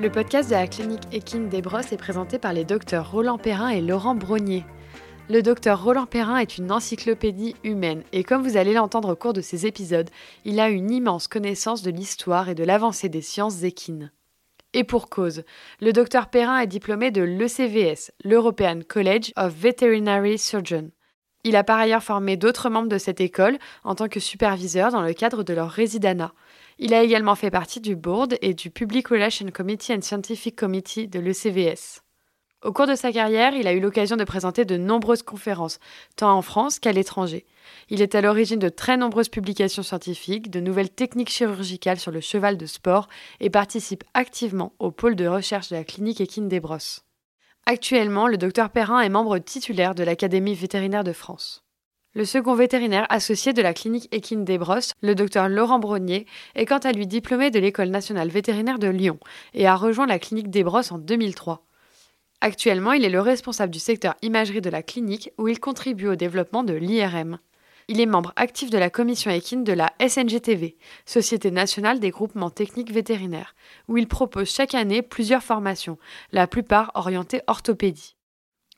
Le podcast de la clinique Equine des Brosses est présenté par les docteurs Roland Perrin et Laurent Brognier. Le docteur Roland Perrin est une encyclopédie humaine et comme vous allez l'entendre au cours de ces épisodes, il a une immense connaissance de l'histoire et de l'avancée des sciences équines. Et pour cause, le docteur Perrin est diplômé de l'ECVS, l'European College of Veterinary Surgeons. Il a par ailleurs formé d'autres membres de cette école en tant que superviseur dans le cadre de leur résidana. Il a également fait partie du board et du Public Relations Committee and Scientific Committee de l'ECVS. Au cours de sa carrière, il a eu l'occasion de présenter de nombreuses conférences, tant en France qu'à l'étranger. Il est à l'origine de très nombreuses publications scientifiques, de nouvelles techniques chirurgicales sur le cheval de sport et participe activement au pôle de recherche de la clinique équine des Brosses. Actuellement, le docteur Perrin est membre titulaire de l'Académie vétérinaire de France. Le second vétérinaire associé de la clinique équine des Brosses, le docteur Laurent Brognier, est quant à lui diplômé de l'École nationale vétérinaire de Lyon et a rejoint la clinique des Brosses en 2003. Actuellement, il est le responsable du secteur imagerie de la clinique où il contribue au développement de l'IRM. Il est membre actif de la commission équine de la SNGTV, Société nationale des groupements techniques vétérinaires, où il propose chaque année plusieurs formations, la plupart orientées orthopédie.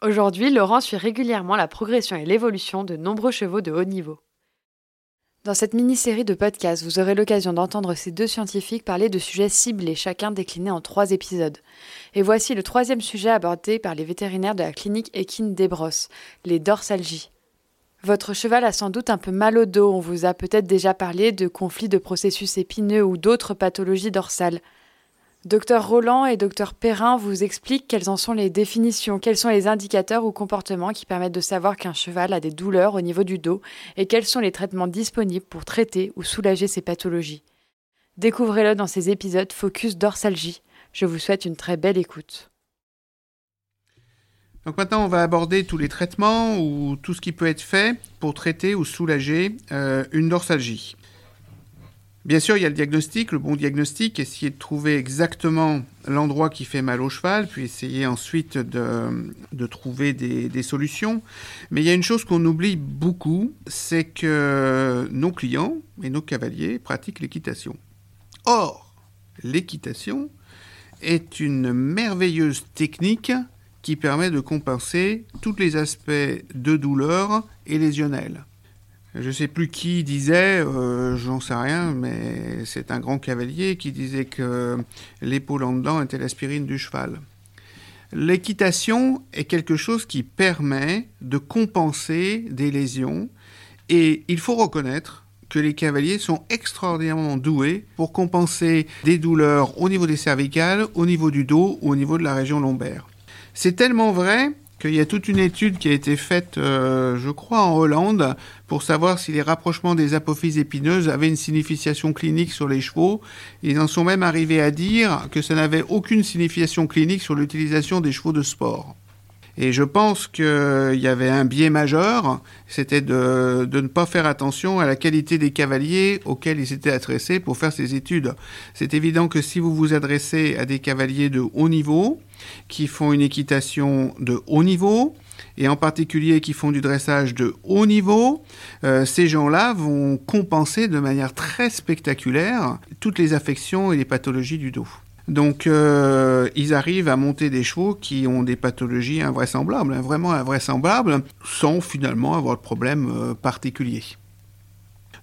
Aujourd'hui, Laurent suit régulièrement la progression et l'évolution de nombreux chevaux de haut niveau. Dans cette mini-série de podcasts, vous aurez l'occasion d'entendre ces deux scientifiques parler de sujets ciblés, chacun décliné en trois épisodes. Et voici le troisième sujet abordé par les vétérinaires de la clinique équine des Brosses, les dorsalgies. Votre cheval a sans doute un peu mal au dos, on vous a peut-être déjà parlé de conflits de processus épineux ou d'autres pathologies dorsales. Docteur Roland et docteur Perrin vous expliquent quelles en sont les définitions, quels sont les indicateurs ou comportements qui permettent de savoir qu'un cheval a des douleurs au niveau du dos et quels sont les traitements disponibles pour traiter ou soulager ces pathologies. Découvrez-le dans ces épisodes Focus Dorsalgie. Je vous souhaite une très belle écoute. Donc maintenant, on va aborder tous les traitements ou tout ce qui peut être fait pour traiter ou soulager euh, une dorsalgie. Bien sûr, il y a le diagnostic, le bon diagnostic, essayer de trouver exactement l'endroit qui fait mal au cheval, puis essayer ensuite de, trouver des, solutions. Mais il y a une chose qu'on oublie beaucoup, c'est que nos clients et nos cavaliers pratiquent l'équitation. Or, l'équitation est une merveilleuse technique qui permet de compenser tous les aspects de douleur et lésionnelle. Je ne sais plus qui disait, euh, j'en sais rien, mais c'est un grand cavalier qui disait que l'épaule en dedans était l'aspirine du cheval. L'équitation est quelque chose qui permet de compenser des lésions et il faut reconnaître que les cavaliers sont extraordinairement doués pour compenser des douleurs au niveau des cervicales, au niveau du dos ou au niveau de la région lombaire. C'est tellement vrai qu'il y a toute une étude qui a été faite, euh, je crois, en Hollande, pour savoir si les rapprochements des apophyses épineuses avaient une signification clinique sur les chevaux. Ils en sont même arrivés à dire que ça n'avait aucune signification clinique sur l'utilisation des chevaux de sport. Et je pense qu'il y avait un biais majeur, c'était de, de, ne pas faire attention à la qualité des cavaliers auxquels ils s'étaient adressés pour faire ces études. C'est évident que si vous vous adressez à des cavaliers de haut niveau, qui font une équitation de haut niveau, et en particulier qui font du dressage de haut niveau, euh, ces gens-là vont compenser de manière très spectaculaire toutes les affections et les pathologies du dos. Donc, euh, ils arrivent à monter des chevaux qui ont des pathologies invraisemblables, hein, vraiment invraisemblables, sans finalement avoir de problème euh, particulier.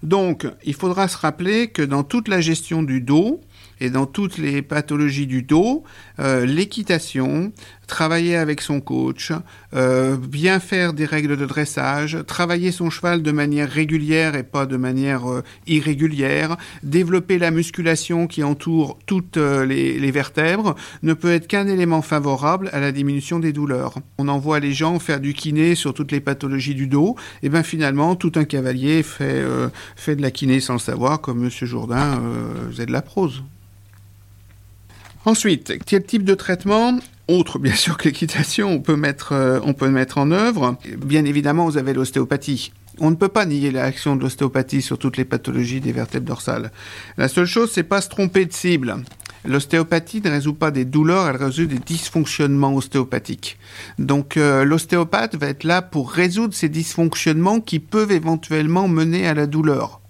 Donc, il faudra se rappeler que dans toute la gestion du dos, et dans toutes les pathologies du dos, euh, l'équitation, travailler avec son coach, euh, bien faire des règles de dressage, travailler son cheval de manière régulière et pas de manière euh, irrégulière, développer la musculation qui entoure toutes les, les, vertèbres, ne peut être qu'un élément favorable à la diminution des douleurs. On envoie les gens faire du kiné sur toutes les pathologies du dos, et bien finalement tout un cavalier fait, fait de la kiné sans le savoir, comme M. Jourdain faisait de la prose. Ensuite, quel type de traitement? Autre, bien sûr, que l'équitation, on peut mettre, euh, on peut mettre en œuvre. Bien évidemment, vous avez l'ostéopathie. On ne peut pas nier l'action de l'ostéopathie sur toutes les pathologies des vertèbres dorsales. La seule chose, c'est pas se tromper de cible. L'ostéopathie ne résout pas des douleurs, elle résout des dysfonctionnements ostéopathiques. Donc euh, l'ostéopathe va être là pour résoudre ces dysfonctionnements qui peuvent éventuellement mener à la douleur.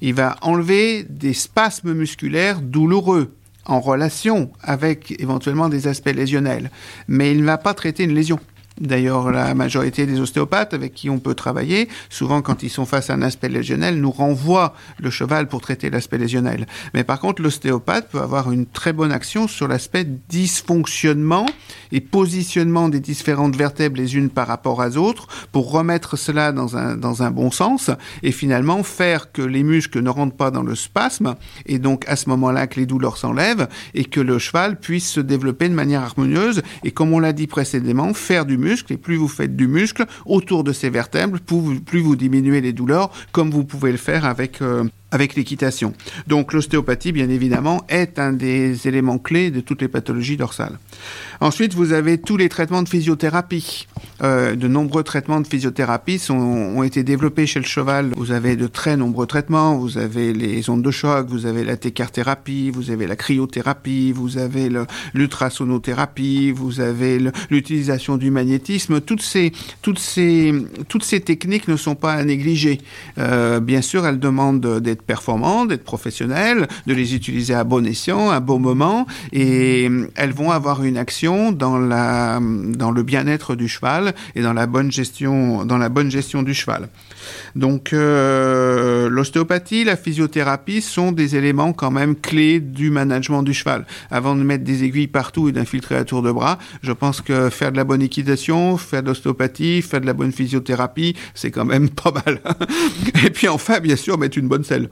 Il va enlever des spasmes musculaires douloureux en relation avec éventuellement des aspects lésionnels, mais il ne va pas traiter une lésion. D'ailleurs, la majorité des ostéopathes avec qui on peut travailler, souvent quand ils sont face à un aspect lésionnel, nous renvoient le cheval pour traiter l'aspect lésionnel. Mais par contre, l'ostéopathe peut avoir une très bonne action sur l'aspect dysfonctionnement et positionnement des différentes vertèbres les unes par rapport aux autres pour remettre cela dans un, dans un bon sens et finalement faire que les muscles ne rentrent pas dans le spasme et donc à ce moment-là que les douleurs s'enlèvent et que le cheval puisse se développer de manière harmonieuse et comme on l'a dit précédemment, faire du muscle et plus vous faites du muscle autour de ces vertèbres, plus vous, diminuez les douleurs, comme vous pouvez le faire avec, euh, avec l'équitation. Donc l'ostéopathie, bien évidemment, est un des éléments clés de toutes les pathologies dorsales. Ensuite, vous avez tous les traitements de physiothérapie. Euh, de nombreux traitements de physiothérapie ont été développés chez le cheval. Vous avez de très nombreux traitements. Vous avez les ondes de choc, vous avez la thérapie, vous avez la cryothérapie, vous avez l'ultrasonothérapie, vous avez l'utilisation du magnétisme. Toutes ces, toutes, ces, toutes ces techniques ne sont pas à négliger. Euh, bien sûr, elles demandent d'être performantes, d'être professionnelles, de les utiliser à bon escient, à bon moment, et elles vont avoir une action dans, la, dans le bien-être du cheval et dans la bonne gestion, dans la bonne gestion du cheval. Donc euh, l'ostéopathie, la physiothérapie sont des éléments quand même clés du management du cheval. Avant de mettre des aiguilles partout et d'infiltrer à tour de bras, je pense que faire de la bonne équitation, faire de l'ostéopathie, faire de la bonne physiothérapie, c'est quand même pas mal. et puis enfin, bien sûr, mettre une bonne selle.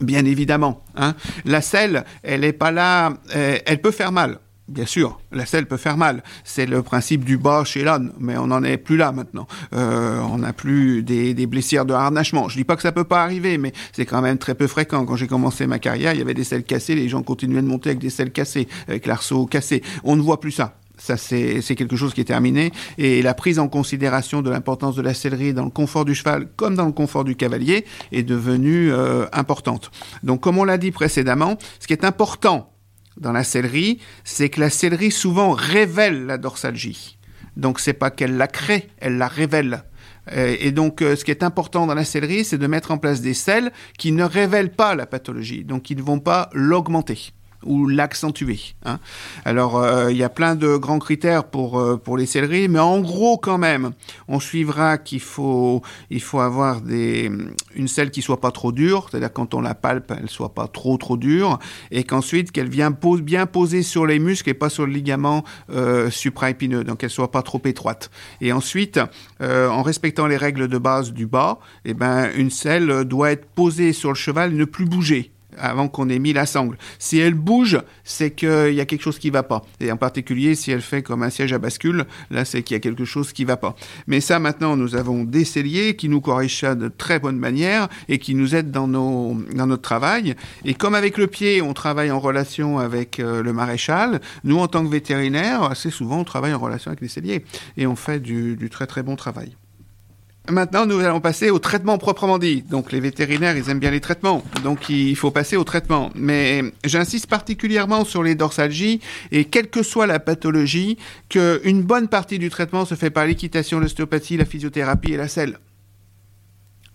Bien évidemment. Hein. La selle, elle n'est pas là, euh, elle peut faire mal. Bien sûr, la selle peut faire mal. C'est le principe du bas chez l'âne, mais on n'en est plus là maintenant. Euh, on n'a plus des, blessures de harnachement. Je dis pas que ça peut pas arriver, mais c'est quand même très peu fréquent. Quand j'ai commencé ma carrière, il y avait des selles cassées, les gens continuaient de monter avec des selles cassées, avec l'arceau cassé. On ne voit plus ça. Ça, c'est quelque chose qui est terminé. Et la prise en considération de l'importance de la sellerie dans le confort du cheval comme dans le confort du cavalier est devenue euh, importante. Donc, comme on l'a dit précédemment, ce qui est important dans la sellerie, c'est que la sellerie souvent révèle la dorsalgie. Donc c'est pas qu'elle la crée, elle la révèle. Euh, et donc, euh, ce qui est important dans la sellerie, c'est de mettre en place des selles qui ne révèlent pas la pathologie, donc qui ne vont pas l'augmenter ou l'accentuer. Hein. Alors, euh, il y a plein de grands critères pour, euh, pour les céleris, mais en gros, quand même, on suivra qu'il faut, il faut avoir une selle qui soit pas trop dure, c'est-à-dire quand on la palpe, elle soit pas trop trop dure, et qu'ensuite qu'elle vienne bien poser sur les muscles et pas sur le ligament euh, supraépineux, donc qu'elle soit pas trop étroite. Et ensuite, euh, en respectant les règles de base du bas, eh ben, une selle doit être posée sur le cheval ne plus bouger avant qu'on ait mis la sangle. Si elle bouge, c'est qu'il y a quelque chose qui va pas. Et en particulier, si elle fait comme un siège à bascule, là, c'est qu'il y a quelque chose qui va pas. Mais ça, maintenant, nous avons des celliers qui nous corrigent ça de très bonne manière et qui nous aident dans, notre travail. Et comme avec le pied, on travaille en relation avec euh, le maréchal, nous, en tant que vétérinaires, assez souvent, on travaille en relation avec les celliers. Et on fait du très très bon travail. Maintenant, nous allons passer au traitement proprement dit. Donc, les vétérinaires, ils aiment bien les traitements. Donc, il faut passer au traitement. Mais j'insiste particulièrement sur les dorsalgies et quelle que soit la pathologie, qu'une bonne partie du traitement se fait par l'équitation, l'ostéopathie, la physiothérapie et la selle.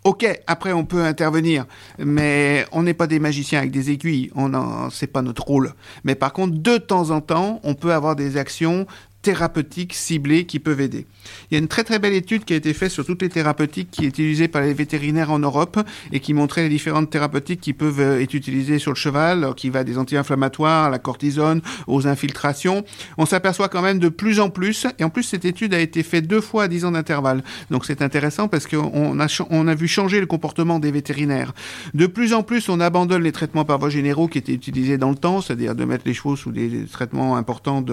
Ok, après on peut intervenir, mais on n'est pas des magiciens avec des aiguilles, on c'est pas notre rôle. Mais par contre, de temps en temps, on peut avoir des actions thérapeutiques ciblées qui peuvent aider. Il y a une très très belle étude qui a été faite sur toutes les thérapeutiques qui est utilisées par les vétérinaires en Europe et qui montrait les différentes thérapeutiques qui peuvent euh, être utilisées sur le cheval, qui va des anti-inflammatoires, à la cortisone, aux infiltrations. On s'aperçoit quand même de plus en plus, et en plus cette étude a été faite deux fois à 10 ans d'intervalle. Donc c'est intéressant parce qu'on a, on a vu changer le comportement des vétérinaires. De plus en plus, on abandonne les traitements par voie généraux qui étaient utilisés dans le temps, c'est-à-dire de mettre les chevaux sous des traitements importants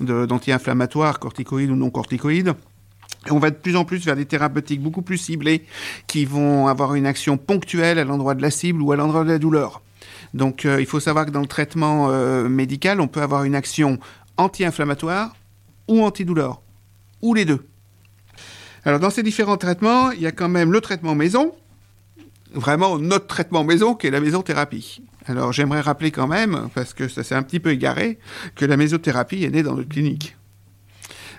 d'anti-inflammatoires, de, corticoïdes ou non corticoïdes on va de plus en plus vers des thérapeutiques beaucoup plus ciblées qui vont avoir une action ponctuelle à l'endroit de la cible ou à l'endroit de la douleur. Donc euh, il faut savoir que dans le traitement euh, médical, on peut avoir une action anti-inflammatoire ou antidouleur, ou les deux. Alors dans ces différents traitements, il y a quand même le traitement maison, vraiment notre traitement maison qui est la mésothérapie. Alors j'aimerais rappeler quand même, parce que ça s'est un petit peu égaré, que la mésothérapie est née dans notre clinique.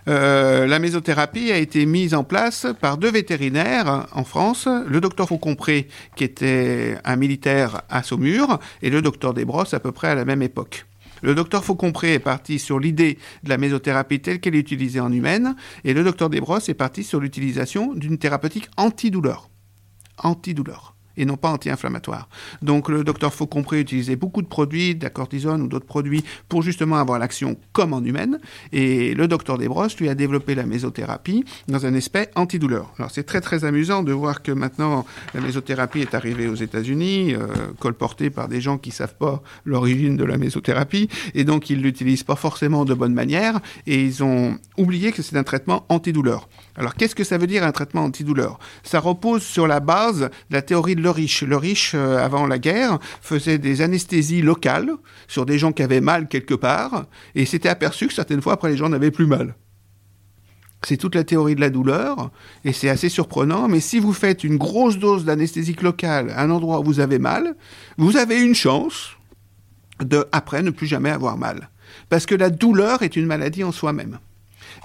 Euh, la mésothérapie a été mise en place par deux vétérinaires en France, le docteur Faucompré, qui était un militaire à Saumur, et le docteur Desbrosses à peu près à la même époque. Le docteur Faucompré est parti sur l'idée de la mésothérapie telle qu'elle est utilisée en humaine, et le docteur Desbrosses est parti sur l'utilisation d'une thérapeutique antidouleur. Antidouleur et non pas anti-inflammatoire. Donc le docteur Faucompré utilisait beaucoup de produits, de la cortisone ou d'autres produits pour justement avoir l'action comme en humaine. Et le docteur Desbrosses lui a développé la mésothérapie dans un aspect antidouleur. Alors c'est très très amusant de voir que maintenant la mésothérapie est arrivée aux États-Unis, euh, colportée par des gens qui savent pas l'origine de la mésothérapie et donc ils l'utilisent pas forcément de bonne manière et ils ont oublié que c'est un traitement antidouleur. Alors qu'est-ce que ça veut dire un traitement antidouleur? Ça repose sur la base de la théorie de le riche. Le riche, euh, avant la guerre, faisait des anesthésies locales sur des gens qui avaient mal quelque part, et s'était aperçu que certaines fois, après, les gens n'avaient plus mal. C'est toute la théorie de la douleur, et c'est assez surprenant, mais si vous faites une grosse dose d'anesthésique locale à un endroit où vous avez mal, vous avez une chance de, après, ne plus jamais avoir mal. Parce que la douleur est une maladie en soi-même.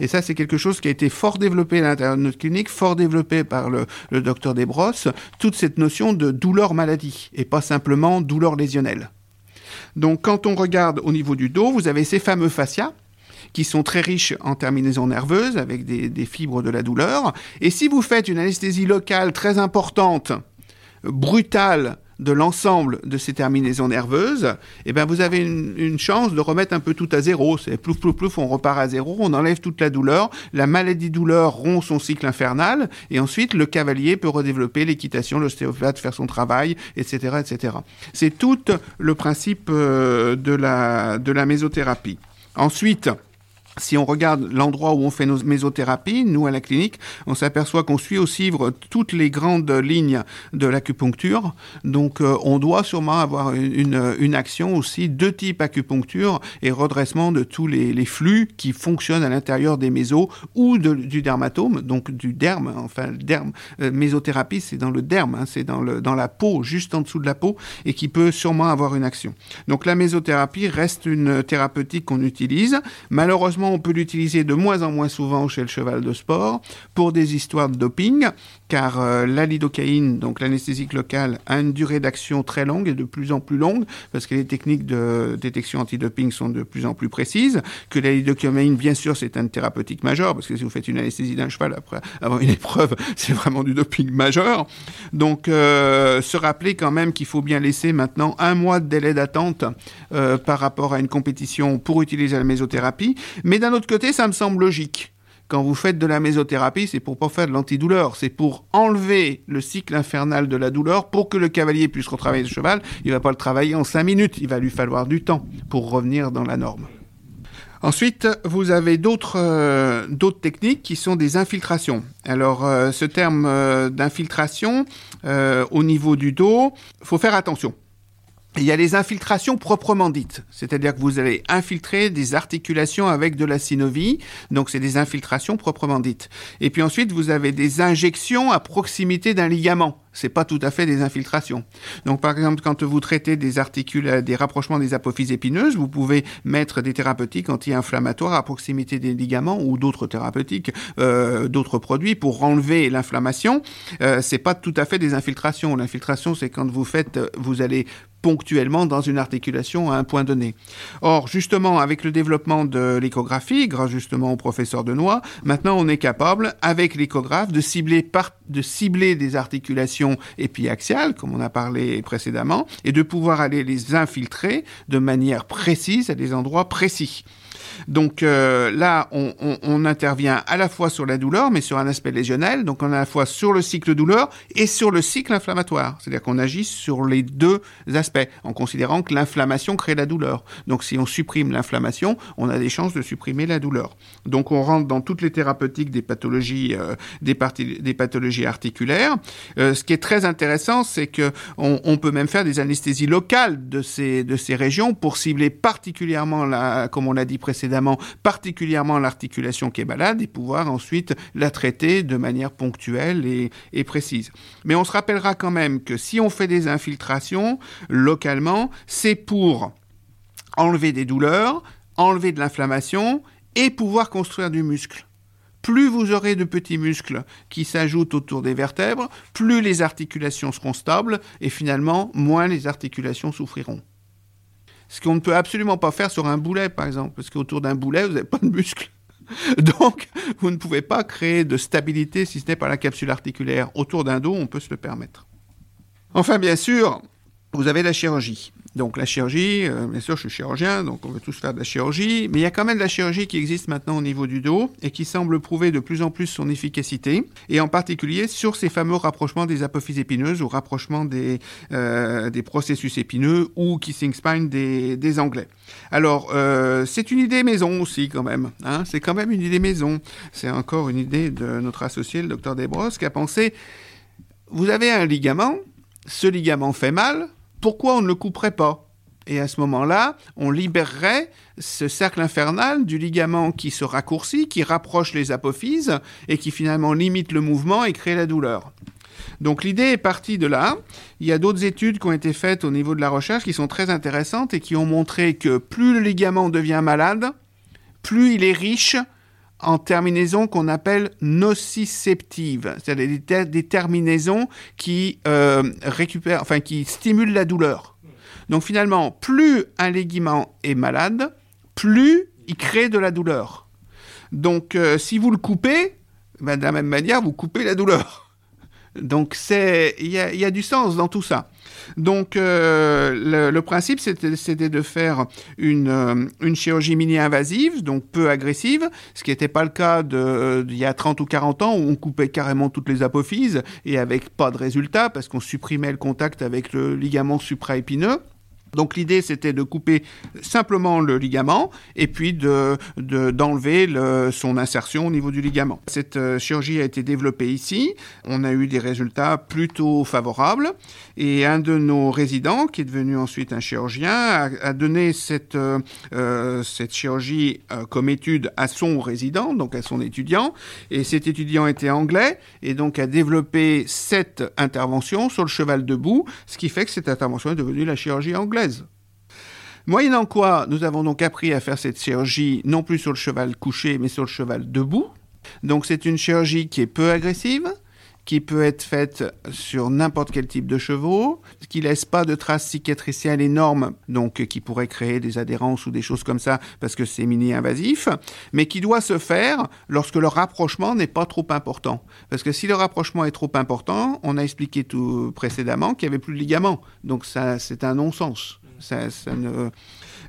Et ça, c'est quelque chose qui a été fort développé à l'intérieur de notre clinique, fort développé par le, docteur Desbrosses, toute cette notion de douleur-maladie, et pas simplement douleur lésionnelle. Donc quand on regarde au niveau du dos, vous avez ces fameux fascias, qui sont très riches en terminaisons nerveuses, avec des fibres de la douleur. Et si vous faites une anesthésie locale très importante, brutale, de l'ensemble de ces terminaisons nerveuses, eh ben vous avez une, chance de remettre un peu tout à zéro. C'est plouf, plouf, plouf, on repart à zéro, on enlève toute la douleur, la maladie douleur rompt son cycle infernal, et ensuite le cavalier peut redévelopper l'équitation, l'ostéopathe faire son travail, etc., etc. C'est tout le principe euh, de la, de la mésothérapie. Ensuite, si on regarde l'endroit où on fait nos mésothérapies, nous à la clinique, on s'aperçoit qu'on suit aussi toutes les grandes lignes de l'acupuncture. Donc euh, on doit sûrement avoir une, action aussi de type acupuncture et redressement de tous les, flux qui fonctionnent à l'intérieur des mésos ou du dermatome, donc du derme. Enfin, derme, euh, mésothérapie, c'est dans le derme, hein, c'est dans la peau, juste en dessous de la peau, et qui peut sûrement avoir une action. Donc la mésothérapie reste une thérapeutique qu'on utilise. Malheureusement, on peut l'utiliser de moins en moins souvent chez le cheval de sport pour des histoires de doping, car euh, la lidocaïne, donc l'anesthésique locale, a une durée d'action très longue et de plus en plus longue, parce que les techniques de détection antidoping sont de plus en plus précises, que la lidocaïne, bien sûr, c'est un thérapeutique majeur, parce que si vous faites une anesthésie d'un cheval après avoir une épreuve, c'est vraiment du doping majeur. Donc, euh, se rappeler quand même qu'il faut bien laisser maintenant un mois de délai d'attente euh, par rapport à une compétition pour utiliser la mésothérapie. D'un autre côté, ça me semble logique. Quand vous faites de la mésothérapie, c'est pour pas faire de l'antidouleur, c'est pour enlever le cycle infernal de la douleur pour que le cavalier puisse retravailler le cheval. Il va pas le travailler en cinq minutes, il va lui falloir du temps pour revenir dans la norme. Ensuite, vous avez d'autres euh, techniques qui sont des infiltrations. Alors, euh, ce terme euh, d'infiltration au niveau du dos, faut faire attention il y a les infiltrations proprement dites, c'est-à-dire que vous allez infiltrer des articulations avec de la synovie, donc c'est des infiltrations proprement dites. Et puis ensuite, vous avez des injections à proximité d'un ligament. C'est pas tout à fait des infiltrations. Donc par exemple, quand vous traitez des articulations, des rapprochements des apophyses épineuses, vous pouvez mettre des thérapeutiques anti-inflammatoires à proximité des ligaments ou d'autres thérapeutiques, euh, d'autres produits pour enlever l'inflammation. Euh, c'est pas tout à fait des infiltrations. L'infiltration, c'est quand vous faites, vous allez ponctuellement dans une articulation à un point donné. Or, justement, avec le développement de l'échographie, grâce justement au professeur Denoy, maintenant on est capable, avec l'échographe, de cibler des articulations épiaxiales, comme on a parlé précédemment, et de pouvoir aller les infiltrer de manière précise à des endroits précis. Donc euh, là, on, intervient à la fois sur la douleur, mais sur un aspect lésionnel. Donc on est à la fois sur le cycle douleur et sur le cycle inflammatoire. C'est-à-dire qu'on agit sur les deux aspects, en considérant que l'inflammation crée la douleur. Donc si on supprime l'inflammation, on a des chances de supprimer la douleur. Donc on rentre dans toutes les thérapeutiques des pathologies, euh, des, pathologies articulaires. Euh, qui est très intéressant, c'est que on, peut même faire des anesthésies locales de ces régions pour cibler particulièrement comme on l'a dit précédemment, particulièrement l'articulation qui est malade et pouvoir ensuite la traiter de manière ponctuelle et précise. Mais on se rappellera quand même que si on fait des infiltrations localement, c'est pour enlever des douleurs, enlever de l'inflammation et pouvoir construire du muscle. Plus vous aurez de petits muscles qui s'ajoutent autour des vertèbres, plus les articulations seront stables et finalement, moins les articulations souffriront. Ce qu'on ne peut absolument pas faire sur un boulet, par exemple, parce qu'autour d'un boulet, vous n'avez pas de muscles. Donc, vous ne pouvez pas créer de stabilité si ce n'est par la capsule articulaire. Autour d'un dos, on peut se le permettre. Enfin, bien sûr, vous avez la chirurgie. Donc la chirurgie, euh, bien sûr, je suis chirurgien, donc on veut tous faire de la chirurgie, mais il y a quand même de la chirurgie qui existe maintenant au niveau du dos et qui semble prouver de plus en plus son efficacité, et en particulier sur ces fameux rapprochements des apophyses épineuses ou rapprochements des, euh, des processus épineux ou kissing spine des, des Anglais. Alors, euh, c'est une idée maison aussi quand même, hein, c'est quand même une idée maison. C'est encore une idée de notre associé, le docteur Desbrosses, qui a pensé, vous avez un ligament, ce ligament fait mal, pourquoi on ne le couperait pas et à ce moment-là, on libérerait ce cercle infernal du ligament qui se raccourcit, qui rapproche les apophyses et qui finalement limite le mouvement et crée la douleur. Donc l'idée est partie de là. Il y a d'autres études qui ont été faites au niveau de la recherche qui sont très intéressantes et qui ont montré que plus le ligament devient malade, plus il est riche en terminaisons qu'on appelle nociceptives, c'est-à-dire des, terminaisons qui euh, récupèrent, enfin qui stimulent la douleur. Donc finalement, plus un ligament est malade, plus il crée de la douleur. Donc euh, si vous le coupez, ben, de la même manière, vous coupez la douleur. Donc c'est il y a, du sens dans tout ça. Donc euh, le, principe c'était de faire une, euh, une chirurgie mini-invasive, donc peu agressive, ce qui n'était pas le cas de, il y a 30 ou 40 ans où on coupait carrément toutes les apophyses et avec pas de résultat parce qu'on supprimait le contact avec le ligament supraépineux. Donc l'idée c'était de couper simplement le ligament et puis de, d'enlever son insertion au niveau du ligament. Cette euh, chirurgie a été développée ici. On a eu des résultats plutôt favorables et un de nos résidents, qui est devenu ensuite un chirurgien, a, donné cette, euh, euh, cette chirurgie comme étude à son résident, donc à son étudiant. Et cet étudiant était anglais et donc a développé cette intervention sur le cheval debout, ce qui fait que cette intervention est devenue la chirurgie anglaise. Moyennant quoi, nous avons donc appris à faire cette chirurgie non plus sur le cheval couché, mais sur le cheval debout. Donc c'est une chirurgie qui est peu agressive, qui peut être faite sur n'importe quel type de chevaux, qui laisse pas de traces cicatricielles énormes, donc qui pourrait créer des adhérences ou des choses comme ça parce que c'est mini-invasif, mais qui doit se faire lorsque le rapprochement n'est pas trop important. Parce que si le rapprochement est trop important, on a expliqué tout précédemment qu'il n'y avait plus de ligaments, donc ça c'est un non-sens. Ça ne...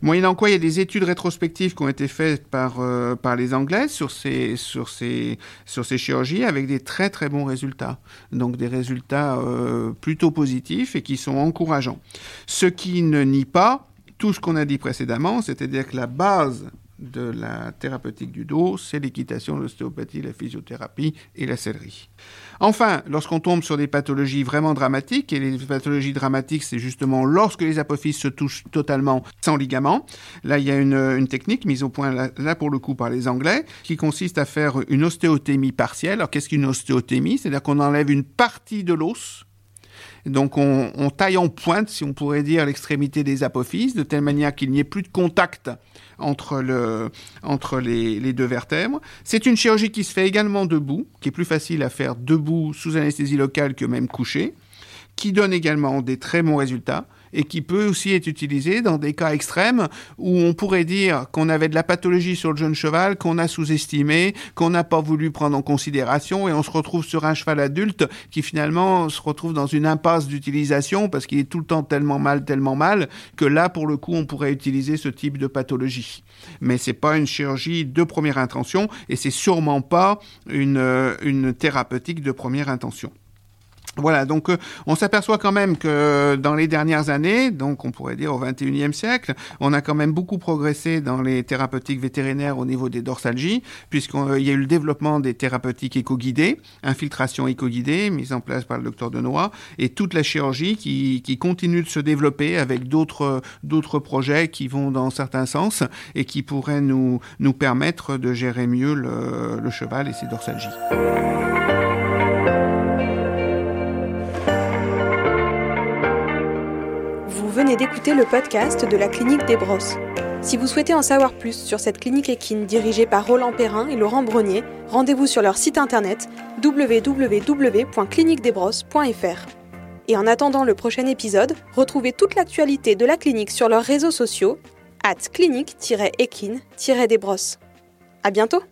Moyennant quoi, il y a des études rétrospectives qui ont été faites par, euh, par les Anglais sur ces, sur, ces, sur ces chirurgies avec des très très bons résultats. Donc des résultats euh, plutôt positifs et qui sont encourageants. Ce qui ne nie pas tout ce qu'on a dit précédemment, c'est-à-dire que la base de la thérapeutique du dos, c'est l'équitation, l'ostéopathie, la physiothérapie et la sellerie. Enfin, lorsqu'on tombe sur des pathologies vraiment dramatiques, et les pathologies dramatiques, c'est justement lorsque les apophyses se touchent totalement sans ligament, là, il y a une, technique mise au point, là, pour le coup, par les Anglais, qui consiste à faire une ostéotémie partielle. Alors, qu'est-ce qu'une ostéotémie? C'est-à-dire qu'on enlève une partie de l'os, donc on, taille en pointe, si on pourrait dire, l'extrémité des apophyses, de telle manière qu'il n'y ait plus de contact entre, le, entre les, les, deux vertèbres. C'est une chirurgie qui se fait également debout, qui est plus facile à faire debout sous anesthésie locale que même couché, qui donne également des très bons résultats et qui peut aussi être utilisé dans des cas extrêmes où on pourrait dire qu'on avait de la pathologie sur le jeune cheval, qu'on a sous-estimé, qu'on n'a pas voulu prendre en considération et on se retrouve sur un cheval adulte qui finalement se retrouve dans une impasse d'utilisation parce qu'il est tout le temps tellement mal, tellement mal que là, pour le coup, on pourrait utiliser ce type de pathologie. Mais c'est pas une chirurgie de première intention et c'est sûrement pas une, une thérapeutique de première intention. Voilà, donc euh, on s'aperçoit quand même que dans les dernières années, donc on pourrait dire au 21e siècle, on a quand même beaucoup progressé dans les thérapeutiques vétérinaires au niveau des dorsalgies, puisqu'il y a eu le développement des thérapeutiques éco-guidées, infiltration éco-guidée, mise en place par le docteur Denoy, et toute la chirurgie qui, continue de se développer avec d'autres d'autres projets qui vont dans certains sens et qui pourraient nous, nous permettre de gérer mieux le, le cheval et ses dorsalgies. Venez d'écouter le podcast de la clinique des Brosses. Si vous souhaitez en savoir plus sur cette clinique équine dirigée par Roland Perrin et Laurent Brognier, rendez-vous sur leur site internet www.cliniquedesbrosses.fr. Et en attendant le prochain épisode, retrouvez toute l'actualité de la clinique sur leurs réseaux sociaux, at clinique-équine-desbrosses. À bientôt!